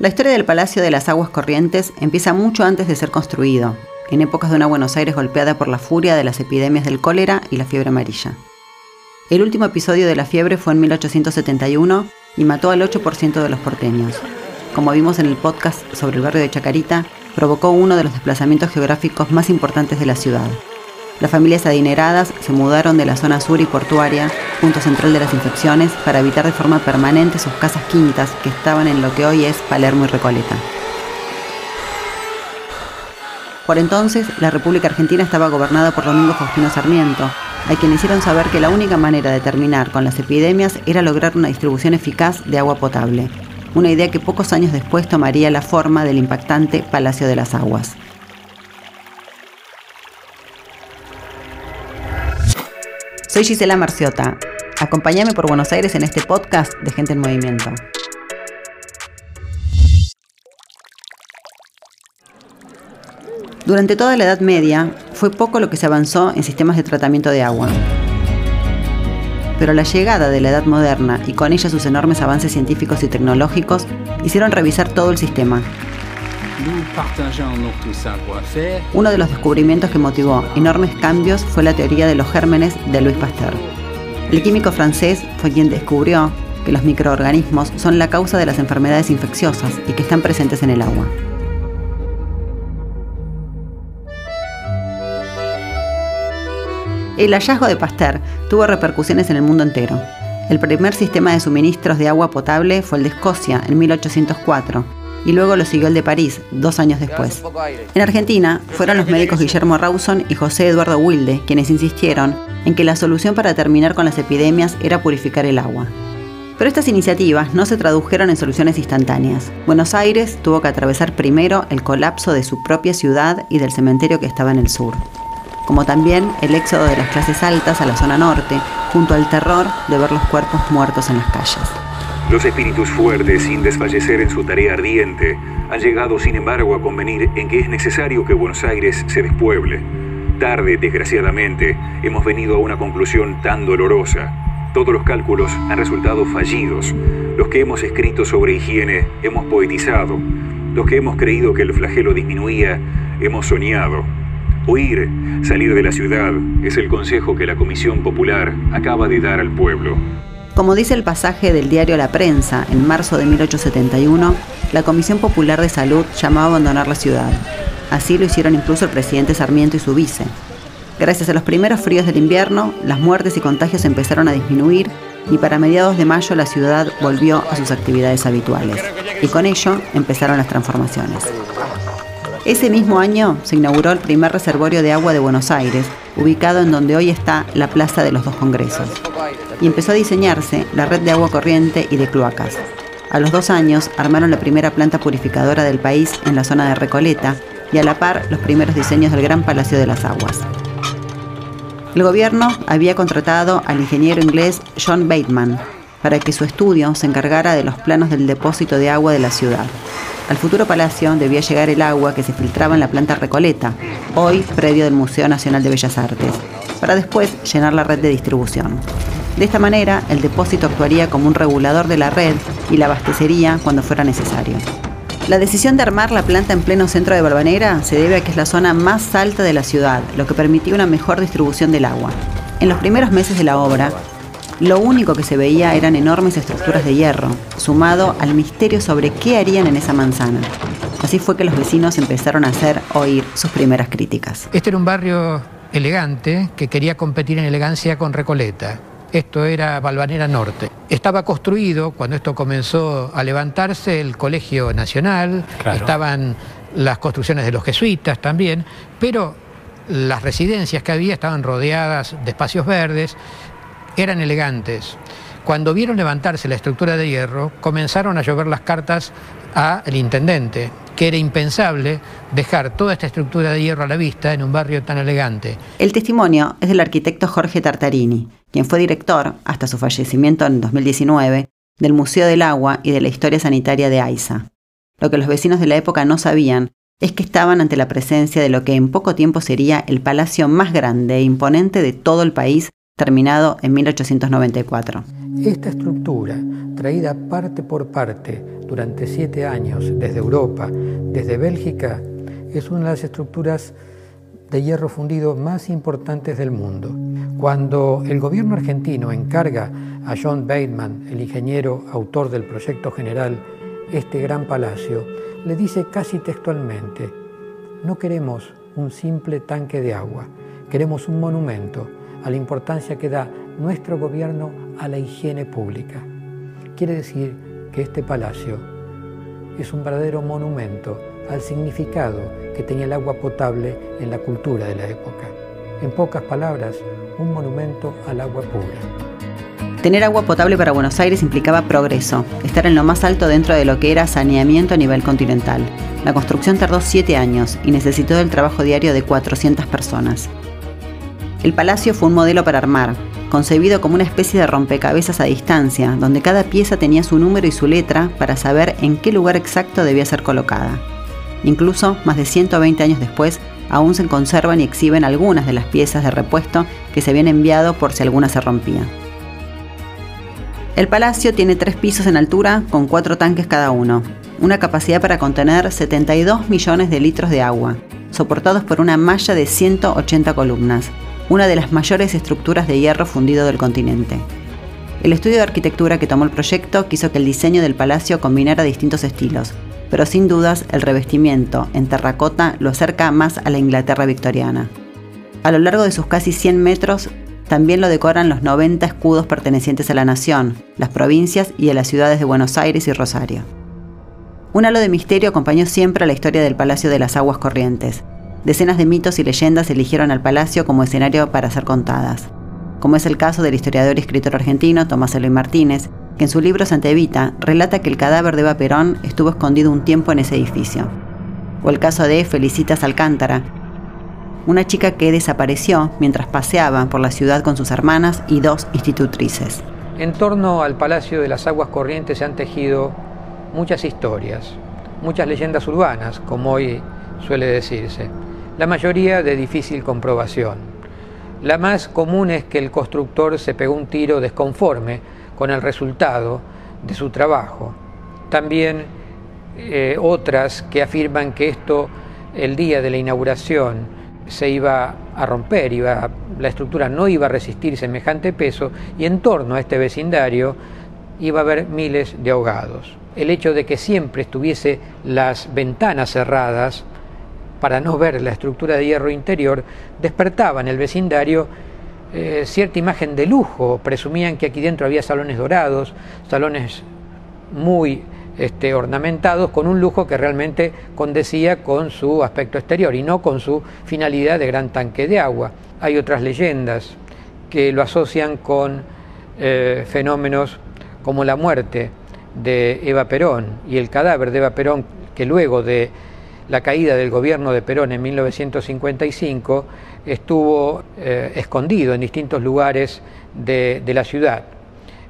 La historia del Palacio de las Aguas Corrientes empieza mucho antes de ser construido, en épocas de una Buenos Aires golpeada por la furia de las epidemias del cólera y la fiebre amarilla. El último episodio de la fiebre fue en 1871 y mató al 8% de los porteños. Como vimos en el podcast sobre el barrio de Chacarita, provocó uno de los desplazamientos geográficos más importantes de la ciudad. Las familias adineradas se mudaron de la zona sur y portuaria, punto central de las infecciones, para evitar de forma permanente sus casas quintas que estaban en lo que hoy es Palermo y Recoleta. Por entonces, la República Argentina estaba gobernada por Domingo Faustino Sarmiento, a quien hicieron saber que la única manera de terminar con las epidemias era lograr una distribución eficaz de agua potable, una idea que pocos años después tomaría la forma del impactante Palacio de las Aguas. Soy Gisela Marciota. Acompáñame por Buenos Aires en este podcast de Gente en Movimiento. Durante toda la Edad Media fue poco lo que se avanzó en sistemas de tratamiento de agua. Pero la llegada de la Edad Moderna y con ella sus enormes avances científicos y tecnológicos hicieron revisar todo el sistema. Uno de los descubrimientos que motivó enormes cambios fue la teoría de los gérmenes de Louis Pasteur. El químico francés fue quien descubrió que los microorganismos son la causa de las enfermedades infecciosas y que están presentes en el agua. El hallazgo de Pasteur tuvo repercusiones en el mundo entero. El primer sistema de suministros de agua potable fue el de Escocia en 1804 y luego lo siguió el de París dos años después. En Argentina fueron los médicos Guillermo Rawson y José Eduardo Wilde quienes insistieron en que la solución para terminar con las epidemias era purificar el agua. Pero estas iniciativas no se tradujeron en soluciones instantáneas. Buenos Aires tuvo que atravesar primero el colapso de su propia ciudad y del cementerio que estaba en el sur como también el éxodo de las clases altas a la zona norte, junto al terror de ver los cuerpos muertos en las calles. Los espíritus fuertes, sin desfallecer en su tarea ardiente, han llegado sin embargo a convenir en que es necesario que Buenos Aires se despueble. Tarde, desgraciadamente, hemos venido a una conclusión tan dolorosa. Todos los cálculos han resultado fallidos. Los que hemos escrito sobre higiene hemos poetizado. Los que hemos creído que el flagelo disminuía, hemos soñado. Huir, salir de la ciudad, es el consejo que la Comisión Popular acaba de dar al pueblo. Como dice el pasaje del diario La Prensa, en marzo de 1871, la Comisión Popular de Salud llamó a abandonar la ciudad. Así lo hicieron incluso el presidente Sarmiento y su vice. Gracias a los primeros fríos del invierno, las muertes y contagios empezaron a disminuir y para mediados de mayo la ciudad volvió a sus actividades habituales. Y con ello empezaron las transformaciones. Ese mismo año se inauguró el primer reservorio de agua de Buenos Aires, ubicado en donde hoy está la Plaza de los Dos Congresos. Y empezó a diseñarse la red de agua corriente y de cloacas. A los dos años armaron la primera planta purificadora del país en la zona de Recoleta y a la par los primeros diseños del Gran Palacio de las Aguas. El gobierno había contratado al ingeniero inglés John Bateman para que su estudio se encargara de los planos del depósito de agua de la ciudad. Al futuro palacio debía llegar el agua que se filtraba en la planta Recoleta, hoy predio del Museo Nacional de Bellas Artes, para después llenar la red de distribución. De esta manera, el depósito actuaría como un regulador de la red y la abastecería cuando fuera necesario. La decisión de armar la planta en pleno centro de Balvanera se debe a que es la zona más alta de la ciudad, lo que permitía una mejor distribución del agua. En los primeros meses de la obra, lo único que se veía eran enormes estructuras de hierro, sumado al misterio sobre qué harían en esa manzana. Así fue que los vecinos empezaron a hacer oír sus primeras críticas. Este era un barrio elegante que quería competir en elegancia con Recoleta. Esto era Balvanera Norte. Estaba construido, cuando esto comenzó a levantarse, el Colegio Nacional, estaban las construcciones de los jesuitas también, pero las residencias que había estaban rodeadas de espacios verdes, eran elegantes. Cuando vieron levantarse la estructura de hierro, comenzaron a llover las cartas al intendente, que era impensable dejar toda esta estructura de hierro a la vista en un barrio tan elegante. El testimonio es del arquitecto Jorge Tartarini, quien fue director, hasta su fallecimiento en 2019, del Museo del Agua y de la Historia Sanitaria de AISA. Lo que los vecinos de la época no sabían es que estaban ante la presencia de lo que en poco tiempo sería el palacio más grande e imponente de todo el país terminado en 1894. Esta estructura, traída parte por parte durante siete años desde Europa, desde Bélgica, es una de las estructuras de hierro fundido más importantes del mundo. Cuando el gobierno argentino encarga a John Bateman, el ingeniero autor del proyecto general, este gran palacio, le dice casi textualmente, no queremos un simple tanque de agua, queremos un monumento a la importancia que da nuestro gobierno a la higiene pública. Quiere decir que este palacio es un verdadero monumento al significado que tenía el agua potable en la cultura de la época. En pocas palabras, un monumento al agua pura. Tener agua potable para Buenos Aires implicaba progreso, estar en lo más alto dentro de lo que era saneamiento a nivel continental. La construcción tardó siete años y necesitó del trabajo diario de 400 personas. El palacio fue un modelo para armar, concebido como una especie de rompecabezas a distancia, donde cada pieza tenía su número y su letra para saber en qué lugar exacto debía ser colocada. Incluso, más de 120 años después, aún se conservan y exhiben algunas de las piezas de repuesto que se habían enviado por si alguna se rompía. El palacio tiene tres pisos en altura con cuatro tanques cada uno, una capacidad para contener 72 millones de litros de agua, soportados por una malla de 180 columnas, una de las mayores estructuras de hierro fundido del continente. El estudio de arquitectura que tomó el proyecto quiso que el diseño del palacio combinara distintos estilos, pero sin dudas el revestimiento en terracota lo acerca más a la Inglaterra victoriana. A lo largo de sus casi 100 metros también lo decoran los 90 escudos pertenecientes a la nación, las provincias y a las ciudades de Buenos Aires y Rosario. Un halo de misterio acompañó siempre a la historia del Palacio de las Aguas Corrientes. Decenas de mitos y leyendas eligieron al palacio como escenario para ser contadas, como es el caso del historiador y escritor argentino Tomás Eloy Martínez, que en su libro Santa Evita relata que el cadáver de Eva Perón estuvo escondido un tiempo en ese edificio. O el caso de Felicitas Alcántara, una chica que desapareció mientras paseaba por la ciudad con sus hermanas y dos institutrices. En torno al Palacio de las Aguas Corrientes se han tejido muchas historias, muchas leyendas urbanas, como hoy suele decirse, la mayoría de difícil comprobación. La más común es que el constructor se pegó un tiro desconforme con el resultado de su trabajo. También eh, otras que afirman que esto el día de la inauguración se iba a romper, iba, la estructura no iba a resistir semejante peso y en torno a este vecindario iba a haber miles de ahogados. El hecho de que siempre estuviese las ventanas cerradas para no ver la estructura de hierro interior despertaba en el vecindario eh, cierta imagen de lujo. Presumían que aquí dentro había salones dorados, salones muy este, ornamentados, con un lujo que realmente condecía con su aspecto exterior y no con su finalidad de gran tanque de agua. Hay otras leyendas que lo asocian con eh, fenómenos como la muerte de Eva Perón y el cadáver de Eva Perón, que luego de la caída del gobierno de Perón en 1955 estuvo eh, escondido en distintos lugares de, la ciudad.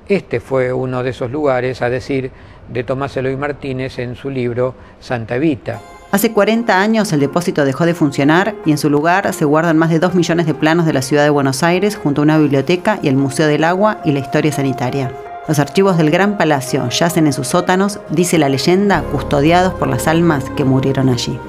Este fue uno de esos lugares, a decir de Tomás Eloy Martínez en su libro Santa Evita. Hace 40 años el depósito dejó de funcionar y en su lugar se guardan más de 2 millones de planos de la ciudad de Buenos Aires junto a una biblioteca y el Museo del Agua y la Historia Sanitaria. Los archivos del Gran Palacio yacen en sus sótanos, dice la leyenda, custodiados por las almas que murieron allí.